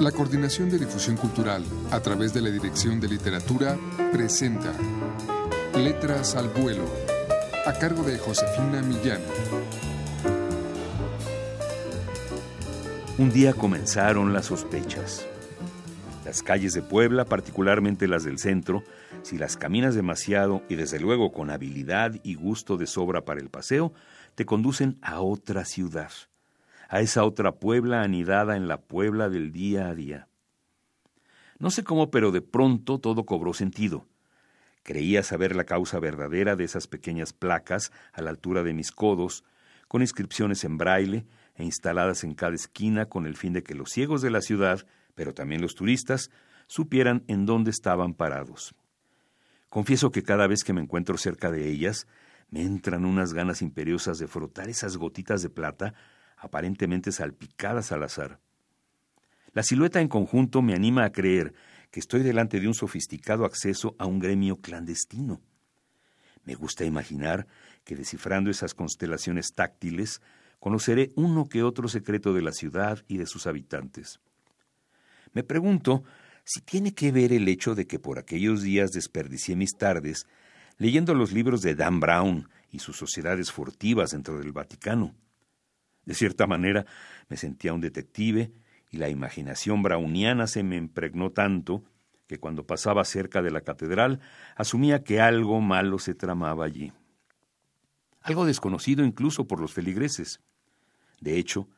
La Coordinación de Difusión Cultural, a través de la Dirección de Literatura, presenta Letras al Vuelo, a cargo de Josefina Millán. Un día comenzaron las sospechas. Las calles de Puebla, particularmente las del centro, si las caminas demasiado y desde luego con habilidad y gusto de sobra para el paseo, te conducen a otra ciudad a esa otra Puebla anidada en la Puebla del día a día. No sé cómo, pero de pronto todo cobró sentido. Creía saber la causa verdadera de esas pequeñas placas a la altura de mis codos, con inscripciones en braille e instaladas en cada esquina con el fin de que los ciegos de la ciudad, pero también los turistas, supieran en dónde estaban parados. Confieso que cada vez que me encuentro cerca de ellas, me entran unas ganas imperiosas de frotar esas gotitas de plata aparentemente salpicadas al azar. La silueta en conjunto me anima a creer que estoy delante de un sofisticado acceso a un gremio clandestino. Me gusta imaginar que descifrando esas constelaciones táctiles, conoceré uno que otro secreto de la ciudad y de sus habitantes. Me pregunto si tiene que ver el hecho de que por aquellos días desperdicié mis tardes leyendo los libros de Dan Brown y sus sociedades furtivas dentro del Vaticano. De cierta manera, me sentía un detective y la imaginación browniana se me impregnó tanto que cuando pasaba cerca de la catedral asumía que algo malo se tramaba allí. Algo desconocido incluso por los feligreses. De hecho,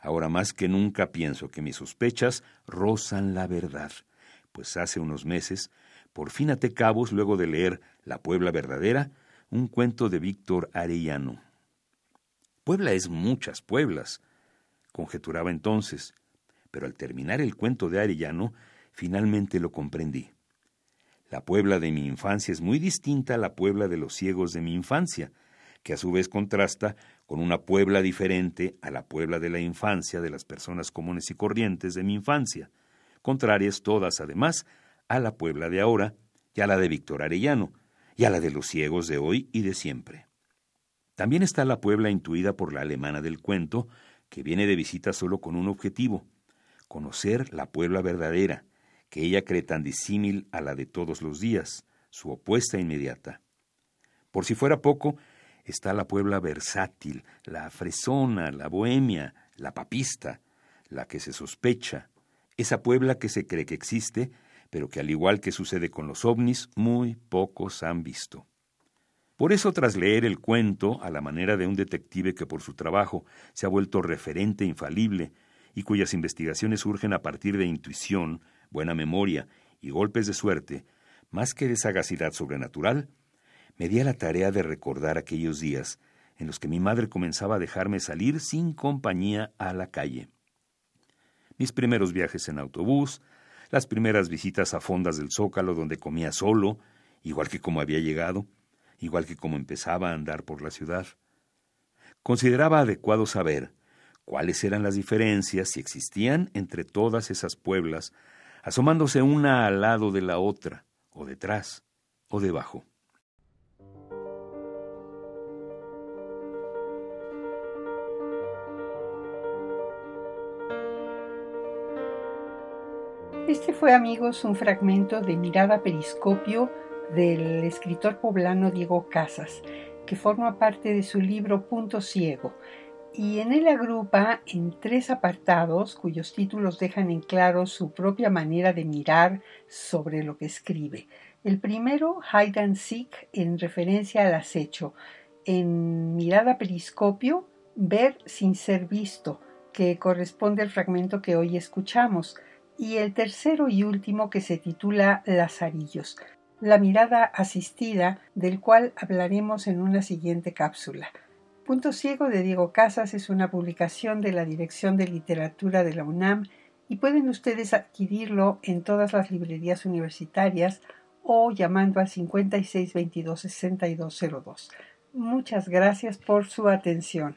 ahora más que nunca pienso que mis sospechas rozan la verdad, pues hace unos meses por fin até cabos luego de leer La Puebla Verdadera, un cuento de Víctor Arellano. Puebla es muchas Pueblas, conjeturaba entonces, pero al terminar el cuento de Arellano, finalmente lo comprendí. La Puebla de mi infancia es muy distinta a la Puebla de los ciegos de mi infancia, que a su vez contrasta con una Puebla diferente a la Puebla de la infancia de las personas comunes y corrientes de mi infancia, contrarias todas además a la Puebla de ahora y a la de Víctor Arellano, y a la de los ciegos de hoy y de siempre. También está la Puebla intuida por la alemana del cuento, que viene de visita solo con un objetivo, conocer la Puebla verdadera, que ella cree tan disímil a la de todos los días, su opuesta inmediata. Por si fuera poco, está la Puebla versátil, la fresona, la bohemia, la papista, la que se sospecha, esa Puebla que se cree que existe, pero que al igual que sucede con los ovnis, muy pocos han visto. Por eso, tras leer el cuento a la manera de un detective que por su trabajo se ha vuelto referente infalible y cuyas investigaciones surgen a partir de intuición, buena memoria y golpes de suerte, más que de sagacidad sobrenatural, me di a la tarea de recordar aquellos días en los que mi madre comenzaba a dejarme salir sin compañía a la calle. Mis primeros viajes en autobús, las primeras visitas a fondas del Zócalo donde comía solo, igual que como había llegado, igual que como empezaba a andar por la ciudad. Consideraba adecuado saber cuáles eran las diferencias, si existían, entre todas esas pueblas, asomándose una al lado de la otra, o detrás, o debajo. Este fue, amigos, un fragmento de Mirada Periscopio del escritor poblano Diego Casas, que forma parte de su libro Punto Ciego, y en él agrupa en tres apartados cuyos títulos dejan en claro su propia manera de mirar sobre lo que escribe. El primero, Hide and Seek, en referencia al acecho. En Mirada Periscopio, Ver sin ser visto, que corresponde al fragmento que hoy escuchamos. Y el tercero y último que se titula Lazarillos, la mirada asistida, del cual hablaremos en una siguiente cápsula. Punto Ciego de Diego Casas es una publicación de la Dirección de Literatura de la UNAM y pueden ustedes adquirirlo en todas las librerías universitarias o llamando al 5622-6202. Muchas gracias por su atención.